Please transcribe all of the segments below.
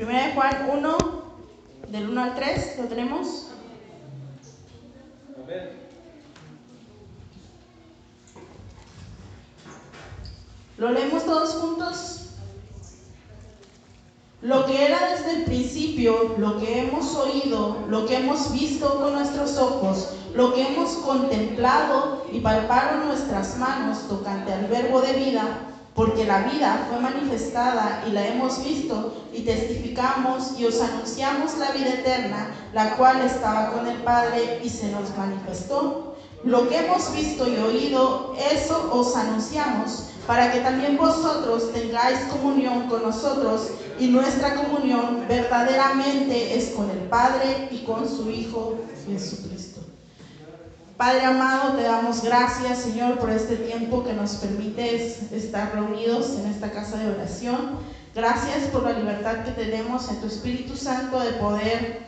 Primera de Juan 1, del 1 al 3, ¿lo tenemos? ¿Lo leemos todos juntos? Lo que era desde el principio, lo que hemos oído, lo que hemos visto con nuestros ojos, lo que hemos contemplado y palparon nuestras manos tocante al verbo de vida, porque la vida fue manifestada y la hemos visto y testificamos y os anunciamos la vida eterna, la cual estaba con el Padre y se nos manifestó. Lo que hemos visto y oído, eso os anunciamos, para que también vosotros tengáis comunión con nosotros y nuestra comunión verdaderamente es con el Padre y con su Hijo Jesucristo. Padre amado, te damos gracias, Señor, por este tiempo que nos permites estar reunidos en esta casa de oración. Gracias por la libertad que tenemos en tu Espíritu Santo de poder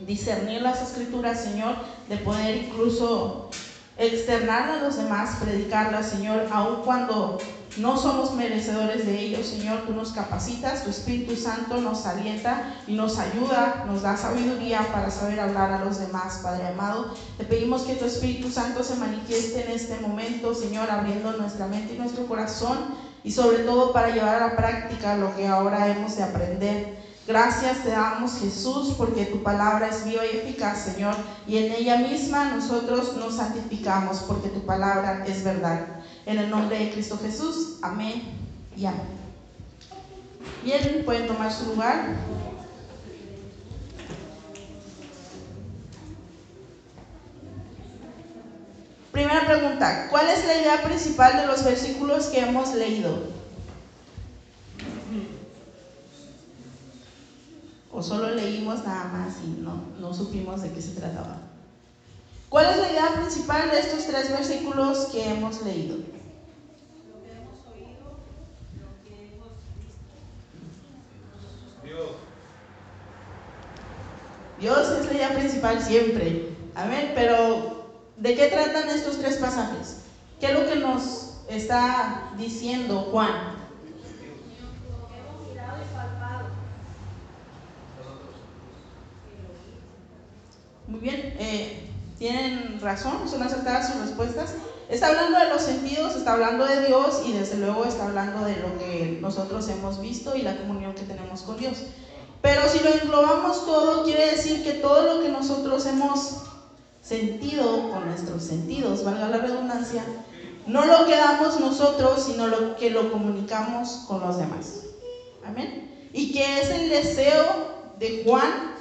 discernir las escrituras, Señor, de poder incluso externar a los demás, predicarlas, Señor, aun cuando no somos merecedores de ello, Señor. Tú nos capacitas, tu Espíritu Santo nos alienta y nos ayuda, nos da sabiduría para saber hablar a los demás, Padre amado. Te pedimos que tu Espíritu Santo se manifieste en este momento, Señor, abriendo nuestra mente y nuestro corazón y sobre todo para llevar a la práctica lo que ahora hemos de aprender. Gracias te damos Jesús porque tu palabra es viva y eficaz, Señor, y en ella misma nosotros nos santificamos porque tu palabra es verdad. En el nombre de Cristo Jesús, amén y amén. Bien, pueden tomar su lugar. Primera pregunta, ¿cuál es la idea principal de los versículos que hemos leído? o solo leímos nada más y no, no supimos de qué se trataba. ¿Cuál es la idea principal de estos tres versículos que hemos leído? Lo que hemos oído, lo que hemos visto. Dios. Dios es la idea principal siempre. Amén. Pero, ¿de qué tratan estos tres pasajes? ¿Qué es lo que nos está diciendo Juan? Muy bien, eh, tienen razón, son acertadas sus respuestas. Está hablando de los sentidos, está hablando de Dios y desde luego está hablando de lo que nosotros hemos visto y la comunión que tenemos con Dios. Pero si lo englobamos todo, quiere decir que todo lo que nosotros hemos sentido con nuestros sentidos, valga la redundancia, no lo quedamos nosotros, sino lo que lo comunicamos con los demás. Amén. Y que es el deseo de Juan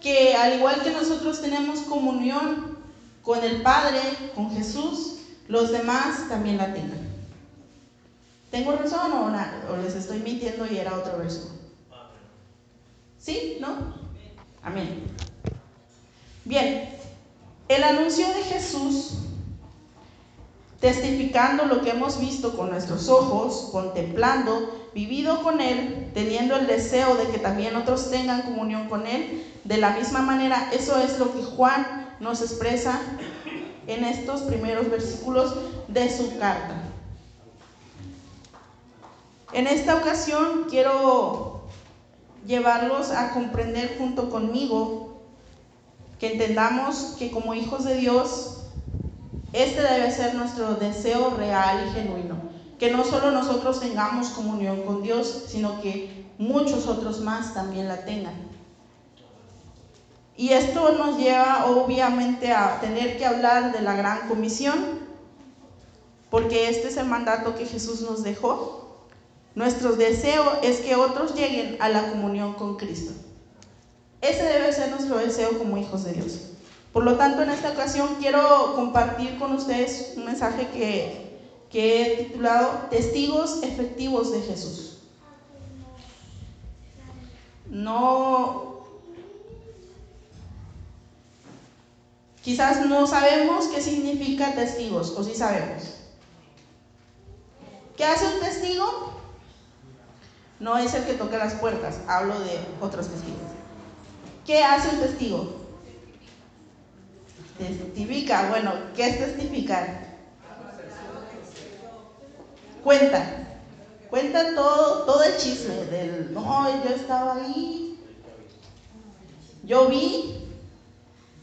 que al igual que nosotros tenemos comunión con el Padre, con Jesús, los demás también la tengan. ¿Tengo razón o, o les estoy mintiendo y era otro verso? ¿Sí? ¿No? Amén. Bien, el anuncio de Jesús, testificando lo que hemos visto con nuestros ojos, contemplando, vivido con Él, teniendo el deseo de que también otros tengan comunión con Él, de la misma manera, eso es lo que Juan nos expresa en estos primeros versículos de su carta. En esta ocasión quiero llevarlos a comprender junto conmigo que entendamos que como hijos de Dios, este debe ser nuestro deseo real y genuino que no solo nosotros tengamos comunión con Dios, sino que muchos otros más también la tengan. Y esto nos lleva obviamente a tener que hablar de la gran comisión, porque este es el mandato que Jesús nos dejó. Nuestro deseo es que otros lleguen a la comunión con Cristo. Ese debe ser nuestro deseo como hijos de Dios. Por lo tanto, en esta ocasión quiero compartir con ustedes un mensaje que que he titulado Testigos efectivos de Jesús. No, quizás no sabemos qué significa testigos, o sí sabemos. ¿Qué hace un testigo? No es el que toca las puertas, hablo de otros testigos. ¿Qué hace un testigo? Testifica, bueno, ¿qué es testificar? Cuenta, cuenta todo, todo el chisme del, no, yo estaba ahí, yo vi,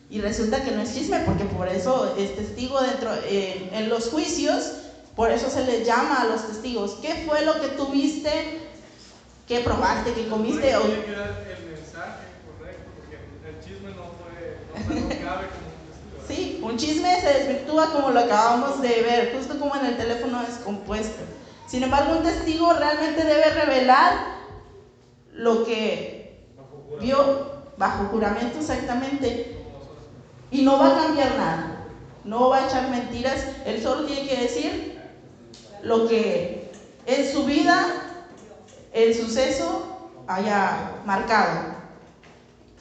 y resulta que no es chisme, porque por eso es testigo dentro, eh, en los juicios, por eso se les llama a los testigos. ¿Qué fue lo que tuviste? ¿Qué probaste? ¿Qué comiste? el mensaje correcto, porque el chisme no fue, no como Sí, un chisme se desvirtúa como lo acabamos de ver, justo como en el teléfono descompuesto. Sin embargo, un testigo realmente debe revelar lo que vio bajo juramento exactamente y no va a cambiar nada, no va a echar mentiras, él solo tiene que decir lo que en su vida el suceso haya marcado.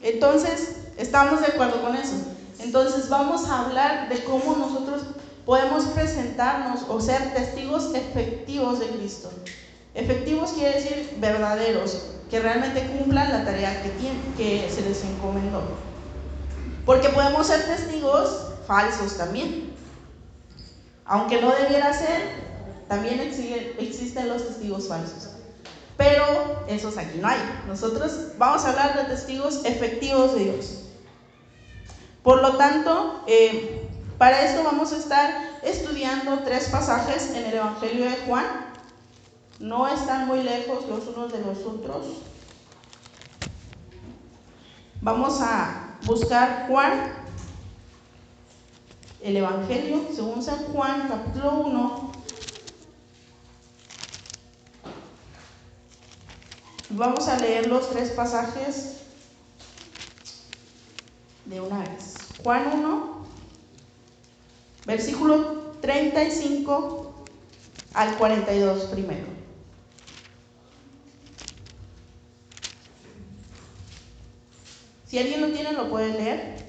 Entonces, estamos de acuerdo con eso. Entonces, vamos a hablar de cómo nosotros podemos presentarnos o ser testigos efectivos de Cristo. Efectivos quiere decir verdaderos, que realmente cumplan la tarea que, que se les encomendó. Porque podemos ser testigos falsos también. Aunque no debiera ser, también existen los testigos falsos. Pero esos aquí no hay. Nosotros vamos a hablar de testigos efectivos de Dios. Por lo tanto, eh, para esto vamos a estar estudiando tres pasajes en el Evangelio de Juan. No están muy lejos los unos de los otros. Vamos a buscar Juan, el Evangelio según San Juan, capítulo 1. Vamos a leer los tres pasajes de una vez. Juan 1, Versículo 35 al 42 primero. Si alguien lo tiene, lo puede leer.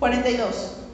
42.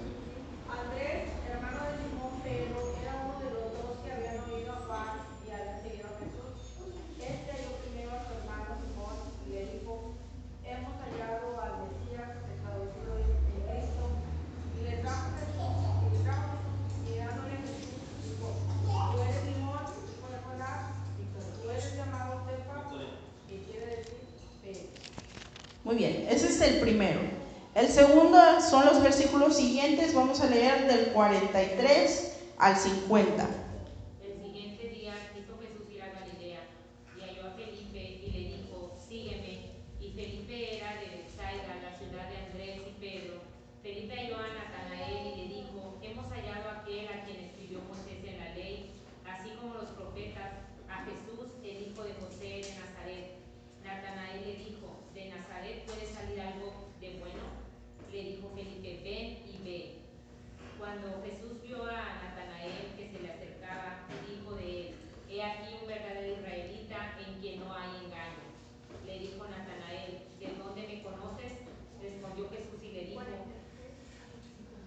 Del 43 al 50. El siguiente día quiso Jesús ir a Galilea y halló a Felipe y le dijo, sígueme. Y Felipe era de Bethsaida, la ciudad de Andrés y Pedro. Felipe halló a Natanael y le dijo, hemos hallado a aquel a quien escribió Moisés en la ley, así como los profetas, a Jesús, el hijo de José de Nazaret. Natanael le dijo, ¿de Nazaret puede salir algo de bueno? le dijo Felipe, ven y ve. Cuando Jesús vio a Natanael que se le acercaba, dijo de él, he aquí un verdadero israelita en quien no hay engaño. Le dijo Natanael, ¿de dónde me conoces? Respondió Jesús y le dijo,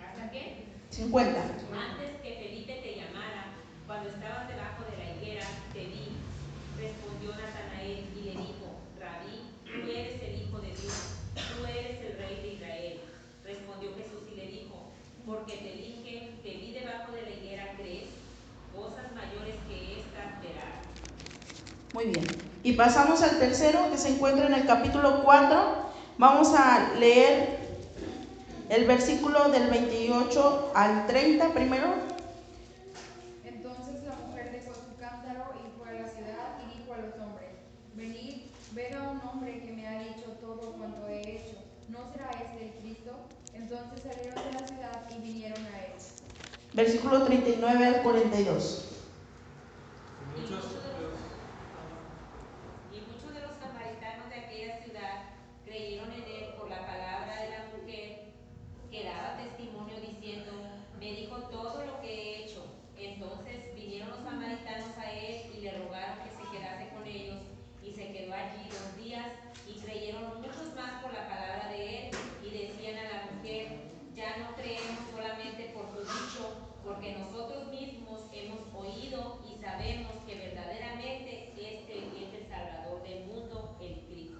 ¿hasta qué? 50. Antes que Felipe te llamara, cuando estabas debajo de la higuera, te vi. Respondió Natanael y le dijo, Rabí, tú eres el Hijo de Dios, tú eres el Rey de Israel. Respondió Jesús y le dijo, porque te dije, te vi debajo de la higuera, ¿crees? Cosas mayores que estas verás. Muy bien. Y pasamos al tercero que se encuentra en el capítulo 4. Vamos a leer el versículo del 28 al 30 primero. Entonces la mujer dejó su cántaro y fue a la ciudad y dijo a los hombres, venid, ved a un hombre que me ha dicho todo cuanto he hecho. ¿No será este el Cristo? Entonces salieron de la ciudad y vinieron a él. Versículo 39 al 42. Y muchos, y muchos de los samaritanos de aquella ciudad creyeron en él por la palabra de la mujer que daba testimonio diciendo, me dijo todo allí dos días y creyeron muchos más por la palabra de él y decían a la mujer, ya no creemos solamente por tu dicho, porque nosotros mismos hemos oído y sabemos que verdaderamente este es el Salvador del mundo, el Cristo.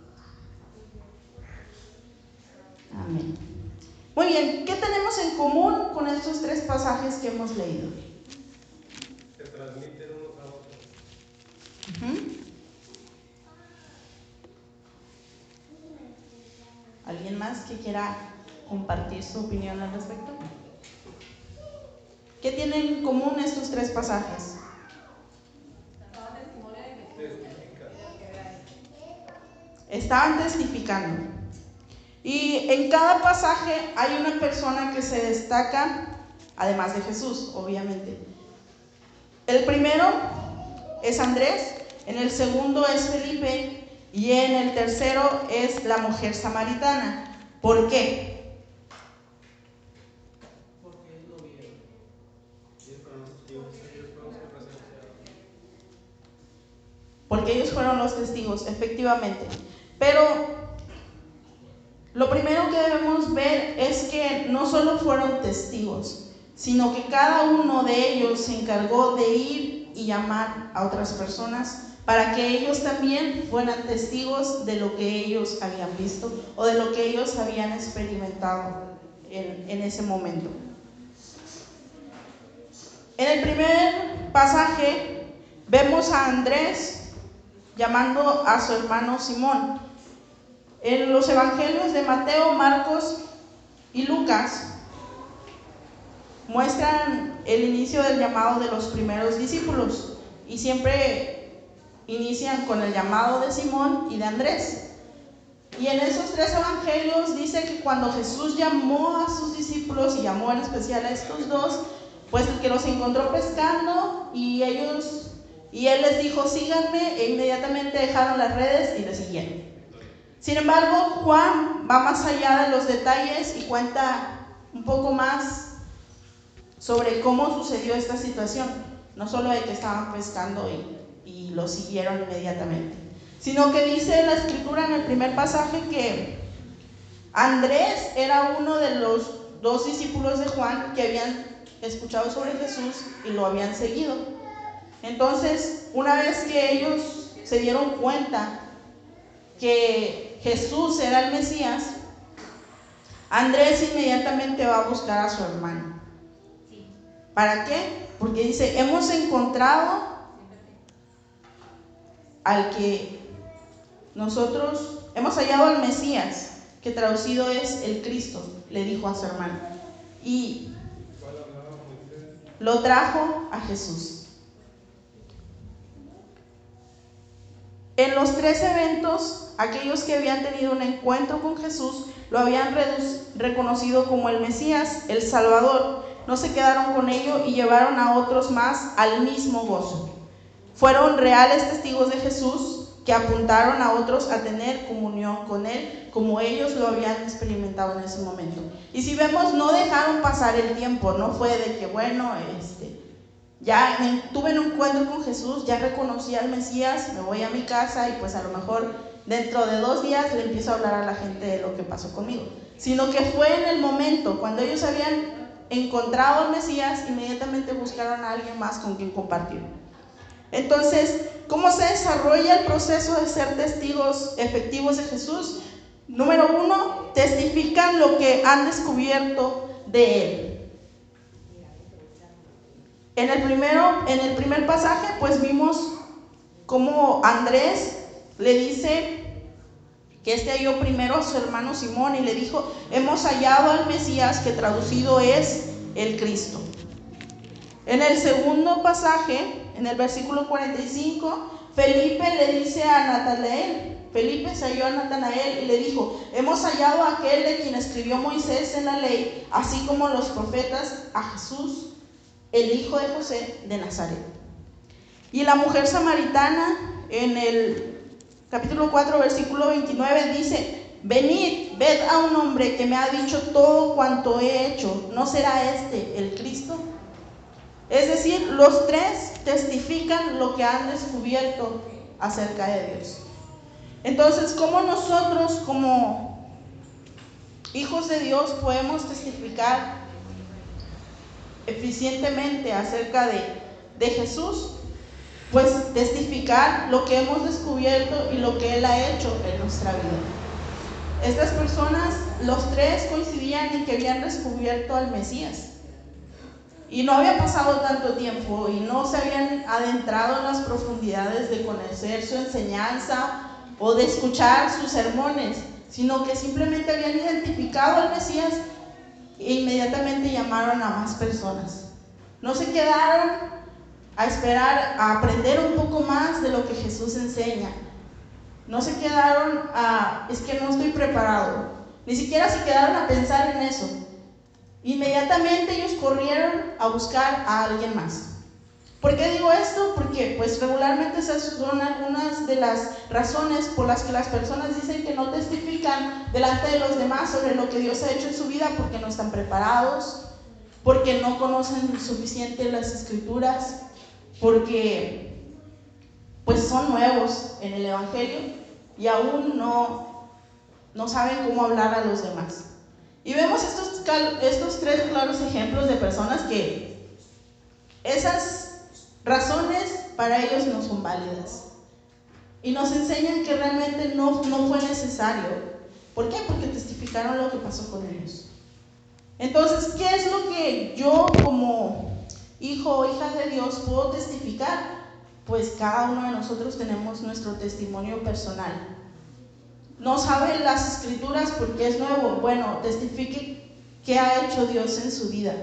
Amén. Muy bien, ¿qué tenemos en común con estos tres pasajes que hemos leído? Se transmiten unos a otros. ¿Alguien más que quiera compartir su opinión al respecto? ¿Qué tienen en común estos tres pasajes? Estaban testificando. Y en cada pasaje hay una persona que se destaca, además de Jesús, obviamente. El primero es Andrés, en el segundo es Felipe y en el tercero es la mujer samaritana. ¿Por qué? Porque ellos lo vieron. Ellos fueron los testigos, ellos fueron los que presenciaron. Porque ellos fueron los testigos, efectivamente. Pero lo primero que debemos ver es que no solo fueron testigos, sino que cada uno de ellos se encargó de ir y llamar a otras personas para que ellos también fueran testigos de lo que ellos habían visto o de lo que ellos habían experimentado en, ese momento. En el primer pasaje vemos a Andrés llamando a su hermano Simón. En los evangelios de Mateo, Marcos y Lucas muestran el inicio del llamado de los primeros discípulos y siempre inician con el llamado de Simón y de Andrés. Y en esos tres evangelios dice que cuando Jesús llamó a sus discípulos y llamó en especial a estos dos, pues que los encontró pescando y ellos y él les dijo, síganme, e inmediatamente dejaron las redes y le siguieron. Sin embargo, Juan va más allá de los detalles y cuenta un poco más sobre cómo sucedió esta situación. No solo de que estaban pescando y, y lo siguieron inmediatamente, sino que dice la escritura en el primer pasaje que Andrés era uno de los dos discípulos de Juan que habían escuchado sobre Jesús y lo habían seguido. Entonces, una vez que ellos se dieron cuenta que Jesús era el Mesías, Andrés inmediatamente va a buscar a su hermano. ¿Para qué? Porque dice, hemos encontrado al que nosotros hemos hallado al Mesías, que traducido es el Cristo, le dijo a su hermano. Y lo trajo a Jesús. En los tres eventos, aquellos que habían tenido un encuentro con Jesús lo habían reconocido como el Mesías, el Salvador. No se quedaron con ello y llevaron a otros más al mismo gozo. Fueron reales testigos de Jesús que apuntaron a otros a tener comunión con Él como ellos lo habían experimentado en ese momento. Y si vemos, no dejaron pasar el tiempo, no fue de que, bueno, este, ya me- tuve un encuentro con Jesús, ya reconocí al Mesías, me voy a mi casa y pues a lo mejor dentro de dos días le empiezo a hablar a la gente de lo que pasó conmigo. Sino que fue en el momento, cuando ellos habían encontrado al Mesías, inmediatamente buscaron a alguien más con quien compartir. Entonces, ¿cómo se desarrolla el proceso de ser testigos efectivos de Jesús? Número uno, testifican lo que han descubierto de Él. En el, primero, en el primer pasaje, pues vimos cómo Andrés le dice que este halló primero a su hermano Simón y le dijo, hemos hallado al Mesías que traducido es el Cristo. En el segundo pasaje, en el versículo 45, Felipe le dice a Natanael, Felipe se halló a Natanael y le dijo, hemos hallado a aquel de quien escribió Moisés en la ley, así como los profetas, a Jesús, el hijo de José de Nazaret. Y la mujer samaritana en el capítulo 4, versículo 29 dice, venid, ved a un hombre que me ha dicho todo cuanto he hecho, ¿no será este el Cristo? Es decir, los tres testifican lo que han descubierto acerca de Dios. Entonces, ¿cómo nosotros como hijos de Dios podemos testificar eficientemente acerca de, de Jesús? Pues testificar lo que hemos descubierto y lo que Él ha hecho en nuestra vida. Estas personas, los tres coincidían en que habían descubierto al Mesías. Y no había pasado tanto tiempo y no se habían adentrado en las profundidades de conocer su enseñanza o de escuchar sus sermones, sino que simplemente habían identificado al Mesías e inmediatamente llamaron a más personas. No se quedaron a esperar, a aprender un poco más de lo que Jesús enseña. No se quedaron a, es que no estoy preparado. Ni siquiera se quedaron a pensar en eso. Inmediatamente ellos corrieron a buscar a alguien más. ¿Por qué digo esto? Porque pues regularmente esas son algunas de las razones por las que las personas dicen que no testifican delante de los demás sobre lo que Dios ha hecho en su vida porque no están preparados, porque no conocen suficiente las escrituras, porque pues son nuevos en el Evangelio y aún no, no saben cómo hablar a los demás. Y vemos estos, estos tres claros ejemplos de personas que esas razones para ellos no son válidas. Y nos enseñan que realmente no, no fue necesario. ¿Por qué? Porque testificaron lo que pasó con ellos. Entonces, ¿qué es lo que yo como hijo o hija de Dios puedo testificar? Pues cada uno de nosotros tenemos nuestro testimonio personal. No sabe las escrituras porque es nuevo. Bueno, testifique qué ha hecho Dios en su vida.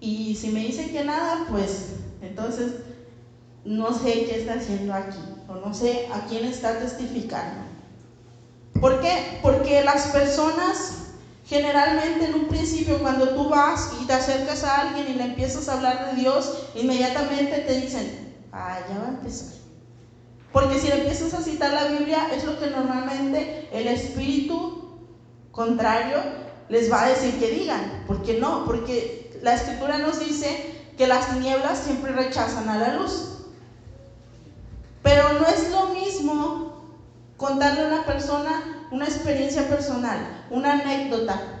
Y si me dicen que nada, pues entonces no sé qué está haciendo aquí o no sé a quién está testificando. ¿Por qué? Porque las personas generalmente en un principio cuando tú vas y te acercas a alguien y le empiezas a hablar de Dios, inmediatamente te dicen, ah, va a empezar. Porque si le empiezas a citar la Biblia, es lo que normalmente el espíritu contrario les va a decir que digan. ¿Por qué no? Porque la escritura nos dice que las tinieblas siempre rechazan a la luz. Pero no es lo mismo contarle a una persona una experiencia personal, una anécdota,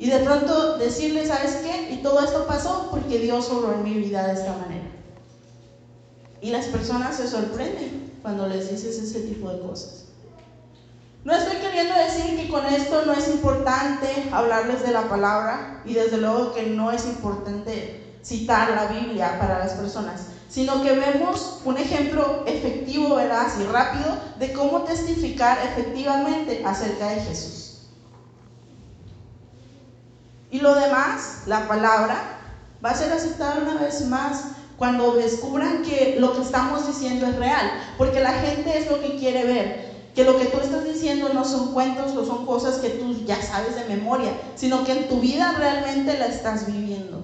y de pronto decirle, ¿sabes qué? Y todo esto pasó porque Dios obró en mi vida de esta manera. Y las personas se sorprenden cuando les dices ese tipo de cosas. No estoy queriendo decir que con esto no es importante hablarles de la palabra y desde luego que no es importante citar la Biblia para las personas, sino que vemos un ejemplo efectivo, veraz y rápido de cómo testificar efectivamente acerca de Jesús. Y lo demás, la palabra, va a ser aceptada una vez más cuando descubran que lo que estamos diciendo es real, porque la gente es lo que quiere ver, que lo que tú estás diciendo no son cuentos o son cosas que tú ya sabes de memoria, sino que en tu vida realmente la estás viviendo,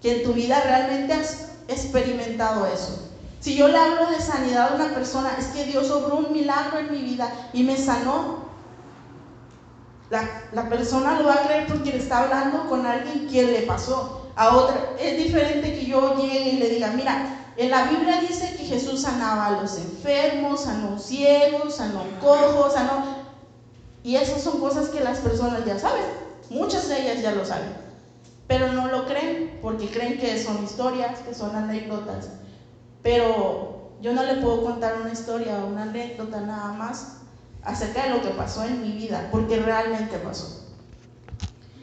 que en tu vida realmente has experimentado eso. Si yo le hablo de sanidad a una persona, es que Dios obró un milagro en mi vida y me sanó. La, la persona lo va a creer porque le está hablando con alguien que le pasó a otra. Es diferente que yo llegue y le diga, mira, en la Biblia dice que Jesús sanaba a los enfermos, sanó ciegos, sanó cojos, sanó... Y esas son cosas que las personas ya saben. Muchas de ellas ya lo saben. Pero no lo creen porque creen que son historias, que son anécdotas. Pero yo no le puedo contar una historia o una anécdota nada más acerca de lo que pasó en mi vida, porque realmente pasó.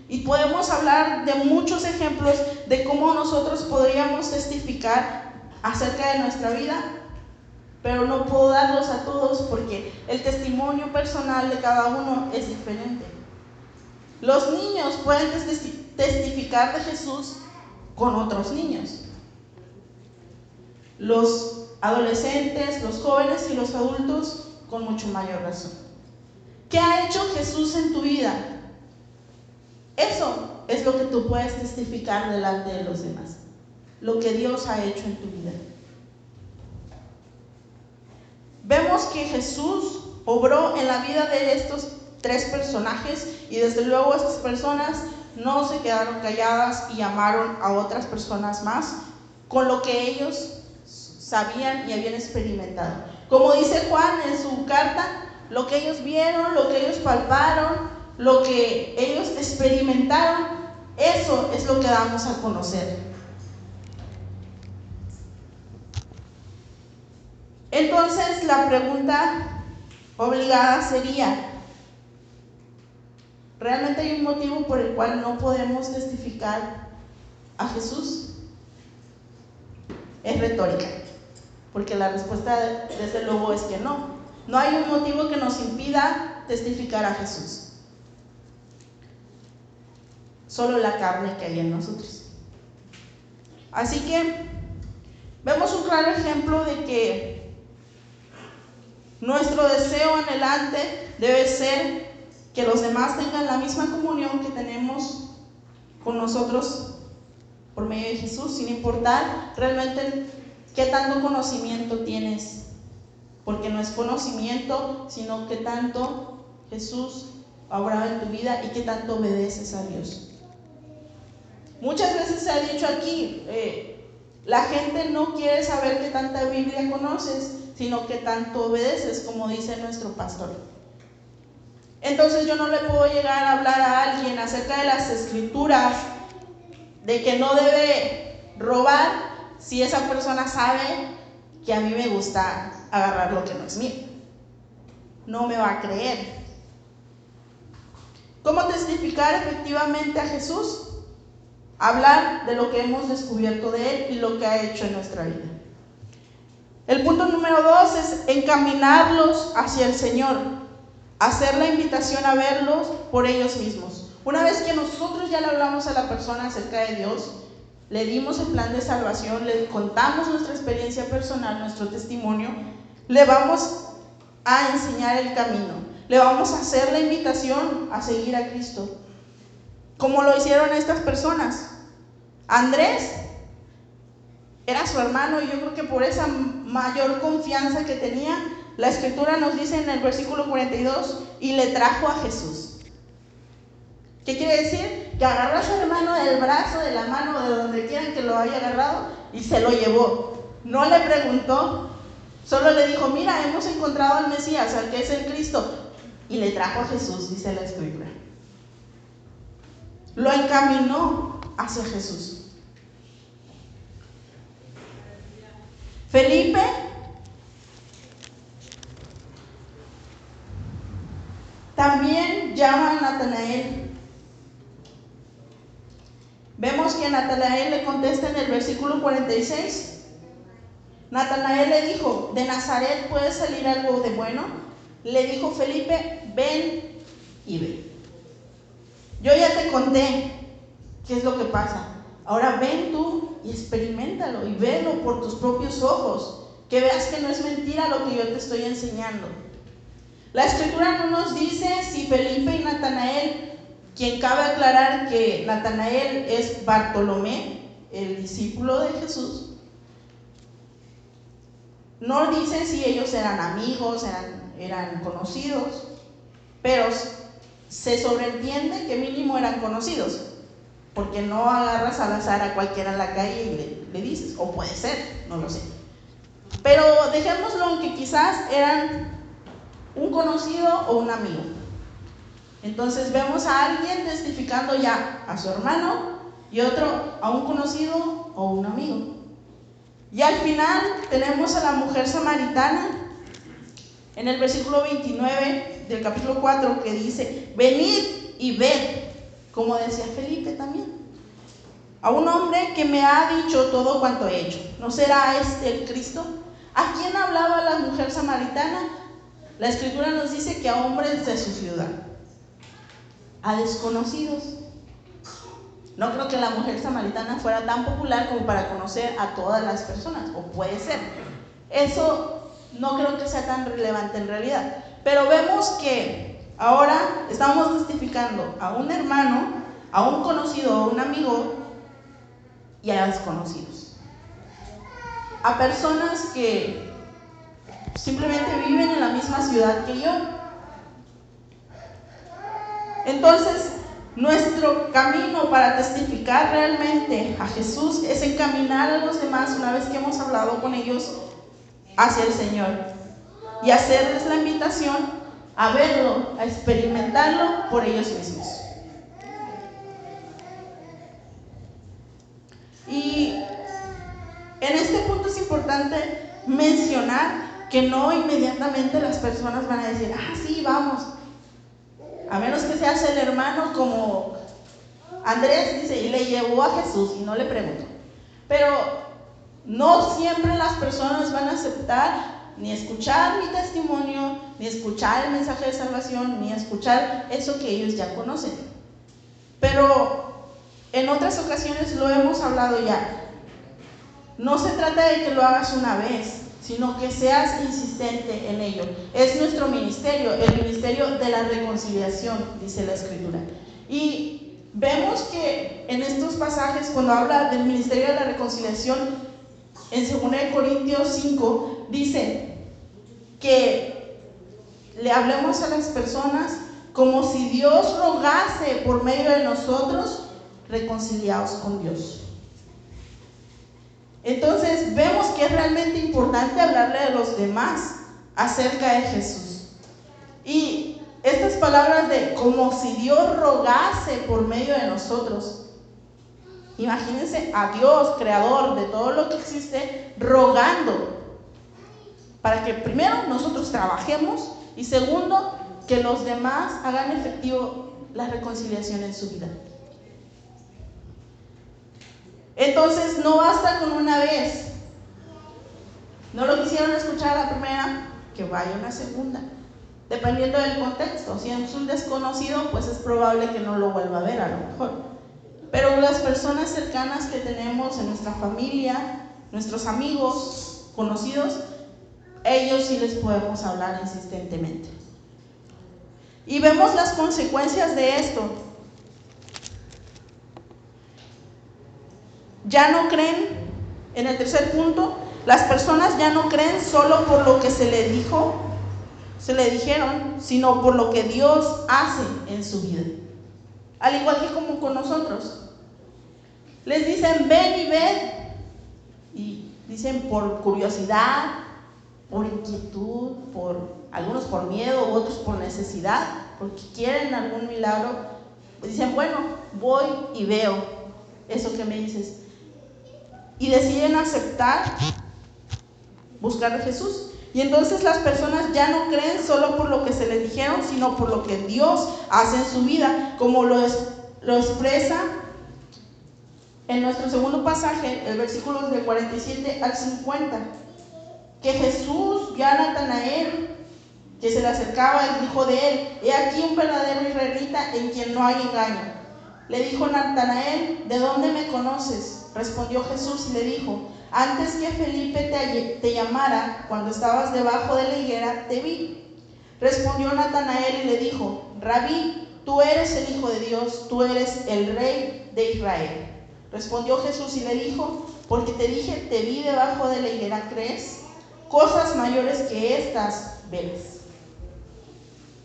Y podemos hablar de muchos ejemplos de cómo nosotros podríamos testificar acerca de nuestra vida, pero no puedo darlos a todos porque el testimonio personal de cada uno es diferente. Los niños pueden testificar de Jesús con otros niños. Los adolescentes, los jóvenes y los adultos con mucho mayor razón. ¿Qué ha hecho Jesús en tu vida? Eso es lo que tú puedes testificar delante de los demás. Lo que Dios ha hecho en tu vida. Vemos que Jesús obró en la vida de estos tres personajes y desde luego estas personas no se quedaron calladas y llamaron a otras personas más con lo que ellos sabían y habían experimentado. Como dice Juan en su carta, lo que ellos vieron, lo que ellos palparon, lo que ellos experimentaron, eso es lo que damos a conocer. Entonces la pregunta obligada sería, ¿realmente hay un motivo por el cual no podemos testificar a Jesús? Es retórica, porque la respuesta desde luego es que no. No hay un motivo que nos impida testificar a Jesús. Solo la carne que hay en nosotros. Así que vemos un claro ejemplo de que nuestro deseo anhelante debe ser que los demás tengan la misma comunión que tenemos con nosotros por medio de Jesús, sin importar realmente qué tanto conocimiento tienes porque no es conocimiento, sino que tanto Jesús obrado en tu vida y que tanto obedeces a Dios. Muchas veces se ha dicho aquí, eh, la gente no quiere saber qué tanta Biblia conoces, sino que tanto obedeces, como dice nuestro pastor. Entonces yo no le puedo llegar a hablar a alguien acerca de las escrituras, de que no debe robar, si esa persona sabe que a mí me gusta agarrar lo que no es mío. No me va a creer. ¿Cómo testificar efectivamente a Jesús? Hablar de lo que hemos descubierto de Él y lo que ha hecho en nuestra vida. El punto número dos es encaminarlos hacia el Señor, hacer la invitación a verlos por ellos mismos. Una vez que nosotros ya le hablamos a la persona acerca de Dios, le dimos el plan de salvación, le contamos nuestra experiencia personal, nuestro testimonio, le vamos a enseñar el camino, le vamos a hacer la invitación a seguir a Cristo, como lo hicieron estas personas. Andrés era su hermano y yo creo que por esa mayor confianza que tenía, la escritura nos dice en el versículo 42, y le trajo a Jesús. ¿Qué quiere decir? Que agarró a su hermano del brazo, de la mano, de donde quieran que lo haya agarrado, y se lo llevó. No le preguntó, solo le dijo, mira, hemos encontrado al Mesías, al que es el Cristo. Y le trajo a Jesús, dice la escritura. Lo encaminó hacia Jesús. Felipe también llama a Natanael Vemos que Natanael le contesta en el versículo 46. Natanael le dijo, ¿de Nazaret puede salir algo de bueno? Le dijo Felipe, ven y ve. Yo ya te conté qué es lo que pasa. Ahora ven tú y experimentalo y velo por tus propios ojos. Que veas que no es mentira lo que yo te estoy enseñando. La escritura no nos dice si Felipe y Natanael quien cabe aclarar que Natanael es Bartolomé, el discípulo de Jesús. No dice si ellos eran amigos, eran, eran conocidos, pero se sobreentiende que mínimo eran conocidos, porque no agarras al azar a cualquiera en la calle y le, le dices, o puede ser, no lo sé. Pero dejémoslo aunque quizás eran un conocido o un amigo. Entonces vemos a alguien testificando ya a su hermano y otro a un conocido o un amigo. Y al final tenemos a la mujer samaritana en el versículo 29 del capítulo 4 que dice, venid y ved, como decía Felipe también, a un hombre que me ha dicho todo cuanto he hecho. ¿No será este el Cristo? ¿A quién hablaba la mujer samaritana? La escritura nos dice que a hombres de su ciudad a desconocidos. No creo que la mujer samaritana fuera tan popular como para conocer a todas las personas, o puede ser. Eso no creo que sea tan relevante en realidad. Pero vemos que ahora estamos testificando a un hermano, a un conocido, a un amigo y a desconocidos. A personas que simplemente viven en la misma ciudad que yo, entonces, nuestro camino para testificar realmente a Jesús es encaminar a los demás una vez que hemos hablado con ellos hacia el Señor. y hacerles la invitación a verlo, a experimentarlo por ellos mismos. Y en este punto es importante mencionar que no inmediatamente las personas van a decir, ah, sí, vamos. A menos que seas el hermano como Andrés dice, y le llevó a Jesús y no le preguntó. Pero no siempre las personas van a aceptar ni escuchar mi testimonio, ni escuchar el mensaje de salvación, ni escuchar eso que ellos ya conocen. Pero en otras ocasiones lo hemos hablado ya. No se trata de que lo hagas una vez, sino que seas insistente en ello. Es nuestro ministerio, el ministerio de la reconciliación, dice la escritura. Y vemos que en estos pasajes, cuando habla del ministerio de la reconciliación, en 2 Corintios 5, dice que le hablemos a las personas como si Dios rogase por medio de nosotros reconciliados con Dios. Entonces vemos que es realmente importante hablarle a los demás acerca de Jesús. Y estas palabras de como si Dios rogase por medio de nosotros. Imagínense a Dios, creador de todo lo que existe, rogando para que primero nosotros trabajemos y segundo, que los demás hagan efectivo la reconciliación en su vida. Entonces no basta con una vez. No lo quisieron escuchar a la primera, que vaya una segunda. Dependiendo del contexto. Si es un desconocido, pues es probable que no lo vuelva a ver a lo mejor. Pero las personas cercanas que tenemos en nuestra familia, nuestros amigos, conocidos, ellos sí les podemos hablar insistentemente. Y vemos las consecuencias de esto. ya no creen, en el tercer punto, las personas ya no creen solo por lo que se le dijo, se le dijeron, sino por lo que Dios hace en su vida. Al igual que como con nosotros. Les dicen, ven y ven. Y dicen por curiosidad, por inquietud, por algunos por miedo, otros por necesidad, porque quieren algún milagro. Dicen, bueno, voy y veo eso que me dices y deciden aceptar buscar a Jesús. Y entonces las personas ya no creen solo por lo que se les dijeron, sino por lo que Dios hace en su vida, como lo, lo expresa en nuestro segundo pasaje, el versículo del 47 al 50, que Jesús vio a Natanael, que se le acercaba y dijo de él, he aquí un verdadero israelita en quien no hay engaño. Le dijo Natanael, ¿de dónde me conoces? Respondió Jesús y le dijo, antes que Felipe te, te llamara, cuando estabas debajo de la higuera, te vi. Respondió Natanael y le dijo, Rabí, tú eres el Hijo de Dios, tú eres el Rey de Israel. Respondió Jesús y le dijo, porque te dije, te vi debajo de la higuera, ¿crees? Cosas mayores que estas ves.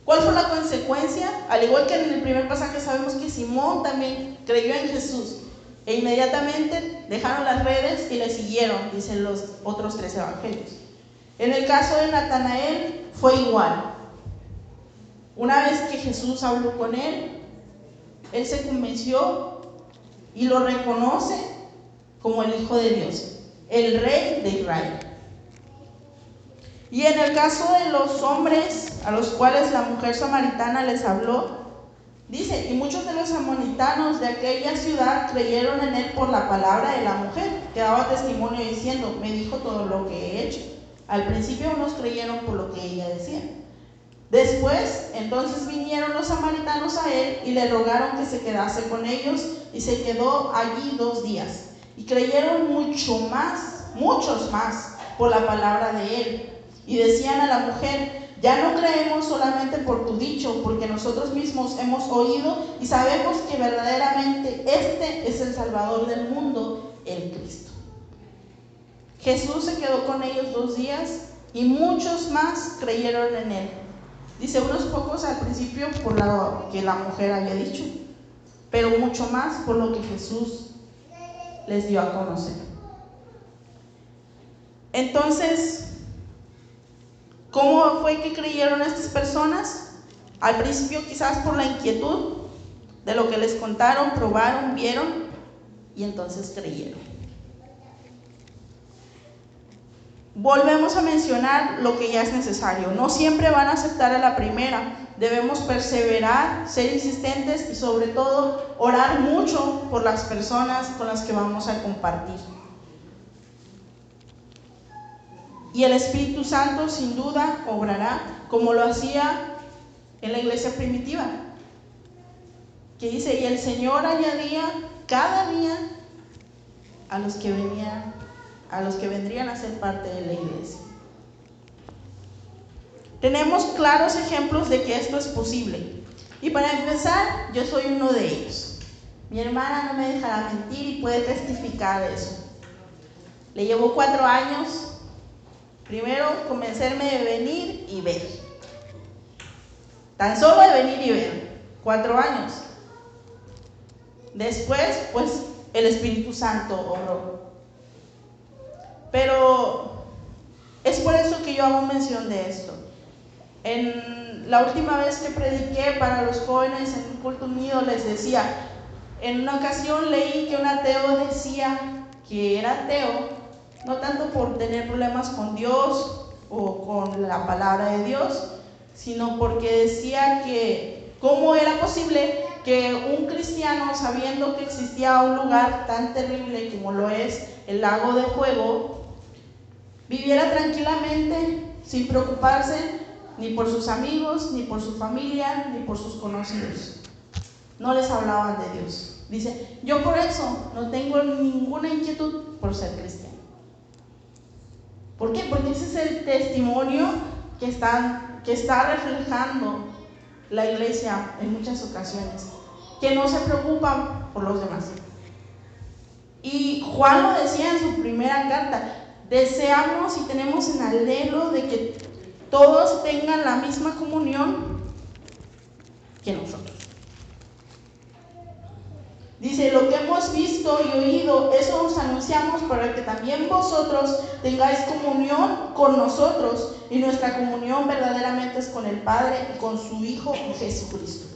¿Cuál fue la consecuencia? Al igual que en el primer pasaje sabemos que Simón también creyó en Jesús. E inmediatamente dejaron las redes y le siguieron, dicen los otros tres evangelios. En el caso de Natanael fue igual. Una vez que Jesús habló con él, él se convenció y lo reconoce como el Hijo de Dios, el Rey de Israel. Y en el caso de los hombres a los cuales la mujer samaritana les habló, Dice, y muchos de los amonitanos de aquella ciudad creyeron en él por la palabra de la mujer, que daba testimonio diciendo, me dijo todo lo que he hecho. Al principio unos creyeron por lo que ella decía. Después, entonces vinieron los samaritanos a él y le rogaron que se quedase con ellos y se quedó allí dos días. Y creyeron mucho más, muchos más, por la palabra de él. Y decían a la mujer, ya no creemos solamente por tu dicho, porque nosotros mismos hemos oído y sabemos que verdaderamente este es el Salvador del mundo, el Cristo. Jesús se quedó con ellos dos días y muchos más creyeron en él. Dice unos pocos al principio por lo que la mujer había dicho, pero mucho más por lo que Jesús les dio a conocer. Entonces, ¿Cómo fue que creyeron estas personas? Al principio quizás por la inquietud de lo que les contaron, probaron, vieron y entonces creyeron. Volvemos a mencionar lo que ya es necesario. No siempre van a aceptar a la primera. Debemos perseverar, ser insistentes y sobre todo orar mucho por las personas con las que vamos a compartir. Y el Espíritu Santo sin duda obrará como lo hacía en la iglesia primitiva. Que dice, y el Señor añadía cada día a los que venían a los que vendrían a ser parte de la iglesia. Tenemos claros ejemplos de que esto es posible. Y para empezar, yo soy uno de ellos. Mi hermana no me dejará mentir y puede testificar eso. Le llevó cuatro años, primero convencerme de venir y ver. Tan solo de venir y ver. Cuatro años. Después, pues el Espíritu Santo obró. Pero es por eso que yo hago mención de esto. En la última vez que prediqué para los jóvenes en un culto unido les decía, en una ocasión leí que un ateo decía que era ateo, no tanto por tener problemas con Dios o con la palabra de Dios, sino porque decía que cómo era posible que un cristiano, sabiendo que existía un lugar tan terrible como lo es el lago de fuego, viviera tranquilamente sin preocuparse ni por sus amigos, ni por su familia, ni por sus conocidos. No les hablaban de Dios. Dice, yo por eso no tengo ninguna inquietud por ser cristiano. ¿Por qué? Porque ese es el testimonio que está, que está reflejando la iglesia en muchas ocasiones, que no se preocupan por los demás. Y Juan lo decía en su primera carta, deseamos y tenemos en alelo de que todos tengan la misma comunión que nosotros. Dice, lo que hemos visto y oído, eso os anunciamos para que también vosotros tengáis comunión con nosotros. Y nuestra comunión verdaderamente es con el Padre y con su Hijo Jesucristo.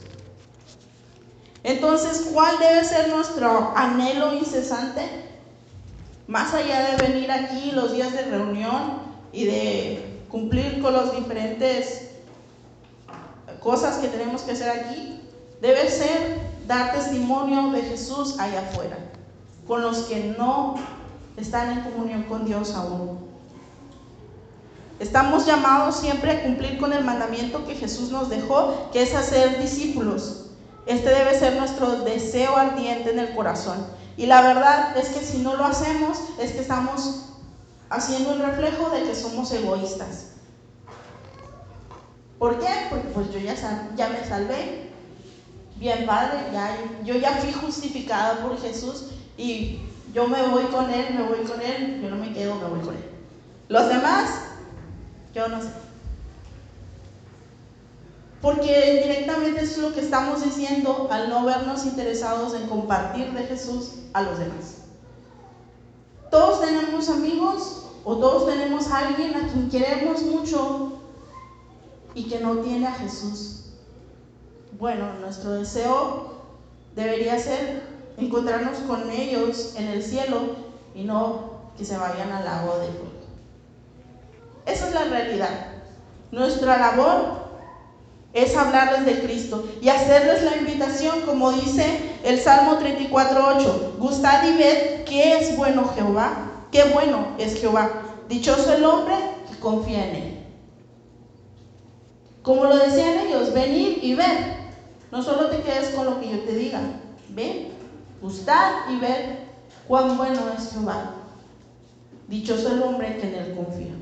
Entonces, ¿cuál debe ser nuestro anhelo incesante? Más allá de venir aquí los días de reunión y de cumplir con las diferentes cosas que tenemos que hacer aquí, debe ser dar testimonio de Jesús allá afuera, con los que no están en comunión con Dios aún. Estamos llamados siempre a cumplir con el mandamiento que Jesús nos dejó, que es hacer discípulos. Este debe ser nuestro deseo ardiente en el corazón. Y la verdad es que si no lo hacemos, es que estamos haciendo un reflejo de que somos egoístas. ¿Por qué? Porque pues yo ya, ya me salvé. Bien padre, ya, yo ya fui justificada por Jesús y yo me voy con Él, me voy con Él, yo no me quedo, me voy con Él. Los demás, yo no sé. Porque directamente es lo que estamos diciendo al no vernos interesados en compartir de Jesús a los demás. Todos tenemos amigos o todos tenemos a alguien a quien queremos mucho y que no tiene a Jesús. Bueno, nuestro deseo debería ser encontrarnos con ellos en el cielo y no que se vayan al lago de fuego. Esa es la realidad. Nuestra labor es hablarles de Cristo y hacerles la invitación, como dice el Salmo 34.8, gustad y ved qué es bueno Jehová, qué bueno es Jehová. Dichoso el hombre que confía en él. Como lo decían ellos, venir y ver. No solo te quedes con lo que yo te diga, ven, gustad y ver cuán bueno es Jehová. Dichoso el hombre que en él confía.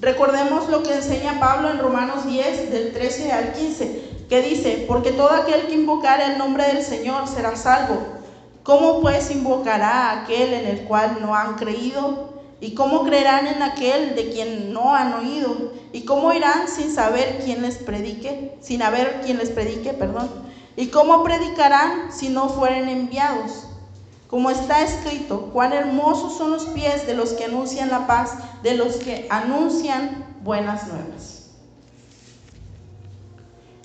Recordemos lo que enseña Pablo en Romanos 10, del 13 al 15, que dice, porque todo aquel que invocara el nombre del Señor será salvo. ¿Cómo pues invocará a aquel en el cual no han creído? ¿Y cómo creerán en aquel de quien no han oído? ¿Y cómo irán sin saber quién les predique? Sin haber quien les predique, perdón. ¿Y cómo predicarán si no fueren enviados? Como está escrito, cuán hermosos son los pies de los que anuncian la paz, de los que anuncian buenas nuevas.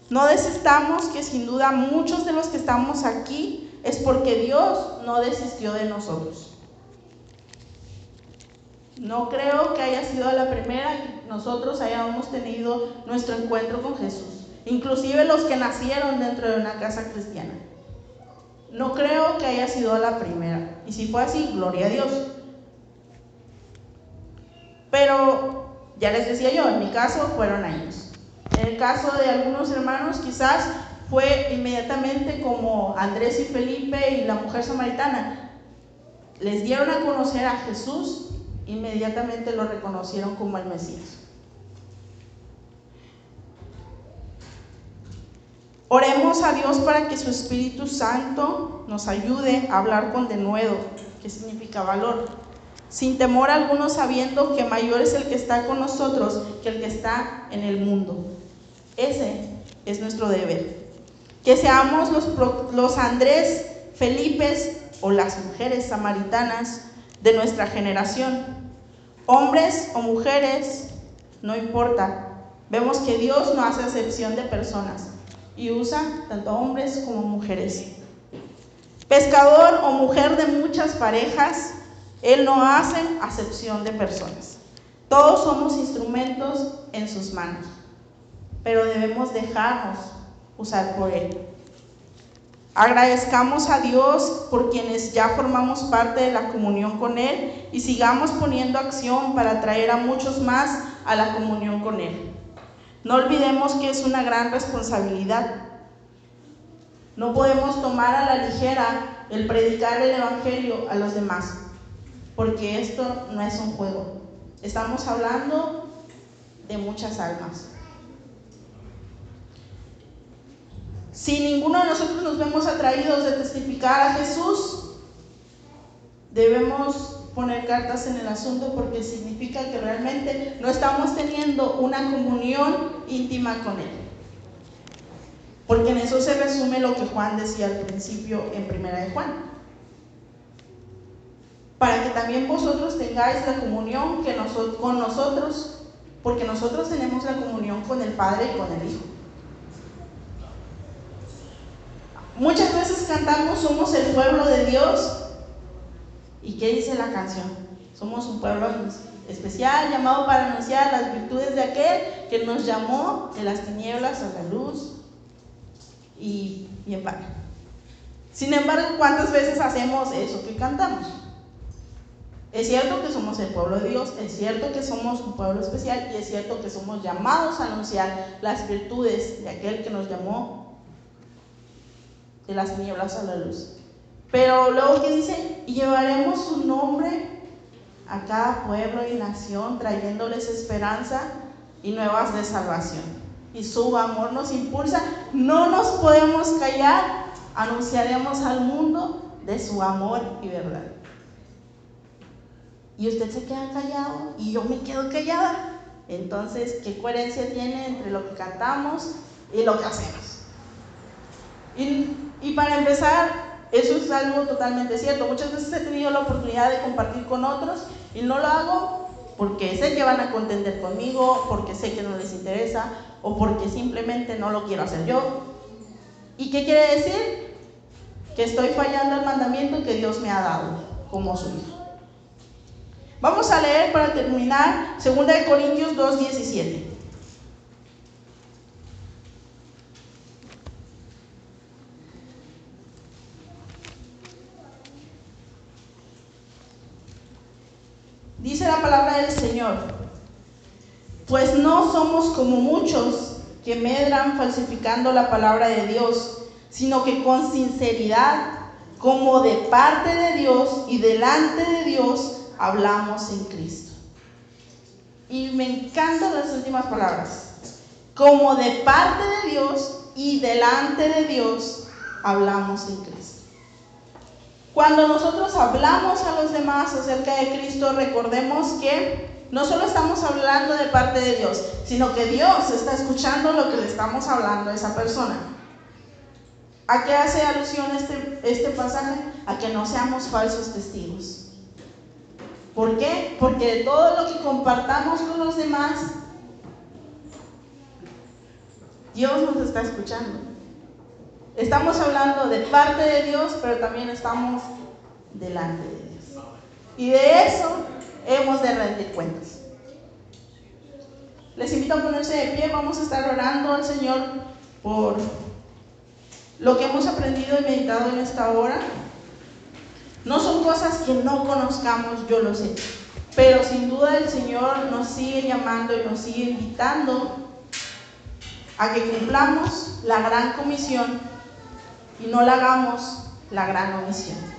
No desistamos que sin duda muchos de los que estamos aquí es porque Dios no desistió de nosotros. No creo que haya sido la primera que nosotros hayamos tenido nuestro encuentro con Jesús. Inclusive los que nacieron dentro de una casa cristiana. No creo que haya sido la primera. Y si fue así, gloria a Dios. Pero ya les decía yo, en mi caso fueron años. En el caso de algunos hermanos quizás fue inmediatamente como Andrés y Felipe y la mujer samaritana. Les dieron a conocer a Jesús inmediatamente lo reconocieron como el Mesías. Oremos a Dios para que su Espíritu Santo nos ayude a hablar con denuedo, que significa valor, sin temor alguno sabiendo que mayor es el que está con nosotros que el que está en el mundo. Ese es nuestro deber. Que seamos los, los Andrés, Felipes o las mujeres samaritanas de nuestra generación. Hombres o mujeres, no importa. Vemos que Dios no hace excepción de personas y usa tanto hombres como mujeres. Pescador o mujer de muchas parejas, Él no hace acepción de personas. Todos somos instrumentos en sus manos, pero debemos dejarnos usar por Él. Agradezcamos a Dios por quienes ya formamos parte de la comunión con Él y sigamos poniendo acción para traer a muchos más a la comunión con Él. No olvidemos que es una gran responsabilidad. No podemos tomar a la ligera el predicar el Evangelio a los demás, porque esto no es un juego. Estamos hablando de muchas almas. Si ninguno de nosotros nos vemos atraídos de testificar a Jesús, debemos poner cartas en el asunto porque significa que realmente no estamos teniendo una comunión íntima con Él. Porque en eso se resume lo que Juan decía al principio en Primera de Juan. Para que también vosotros tengáis la comunión que con nosotros, porque nosotros tenemos la comunión con el Padre y con el Hijo. Muchas veces cantamos, somos el pueblo de Dios. ¿Y qué dice la canción? Somos un pueblo especial llamado para anunciar las virtudes de aquel que nos llamó de las tinieblas a la luz. Y bien vale. Sin embargo, ¿cuántas veces hacemos eso que cantamos? Es cierto que somos el pueblo de Dios, es cierto que somos un pueblo especial y es cierto que somos llamados a anunciar las virtudes de aquel que nos llamó de las nieblas a la luz. Pero luego que dice, y llevaremos su nombre a cada pueblo y nación, trayéndoles esperanza y nuevas de salvación. Y su amor nos impulsa, no nos podemos callar, anunciaremos al mundo de su amor y verdad. Y usted se queda callado y yo me quedo callada. Entonces, ¿qué coherencia tiene entre lo que cantamos y lo que hacemos? Y y para empezar, eso es algo totalmente cierto. Muchas veces he tenido la oportunidad de compartir con otros y no lo hago porque sé que van a contender conmigo, porque sé que no les interesa o porque simplemente no lo quiero hacer yo. ¿Y qué quiere decir? Que estoy fallando al mandamiento que Dios me ha dado como su hijo. Vamos a leer para terminar 2 Corintios 2.17. Dice la palabra del Señor, pues no somos como muchos que medran falsificando la palabra de Dios, sino que con sinceridad, como de parte de Dios y delante de Dios, hablamos en Cristo. Y me encantan las últimas palabras. Como de parte de Dios y delante de Dios, hablamos en Cristo. Cuando nosotros hablamos a los demás acerca de Cristo, recordemos que no solo estamos hablando de parte de Dios, sino que Dios está escuchando lo que le estamos hablando a esa persona. ¿A qué hace alusión este, este pasaje? A que no seamos falsos testigos. ¿Por qué? Porque todo lo que compartamos con los demás, Dios nos está escuchando. Estamos hablando de parte de Dios, pero también estamos delante de Dios. Y de eso hemos de rendir cuentas. Les invito a ponerse de pie, vamos a estar orando al Señor por lo que hemos aprendido y meditado en esta hora. No son cosas que no conozcamos, yo lo sé, pero sin duda el Señor nos sigue llamando y nos sigue invitando a que cumplamos la gran comisión y no la hagamos la gran omisión.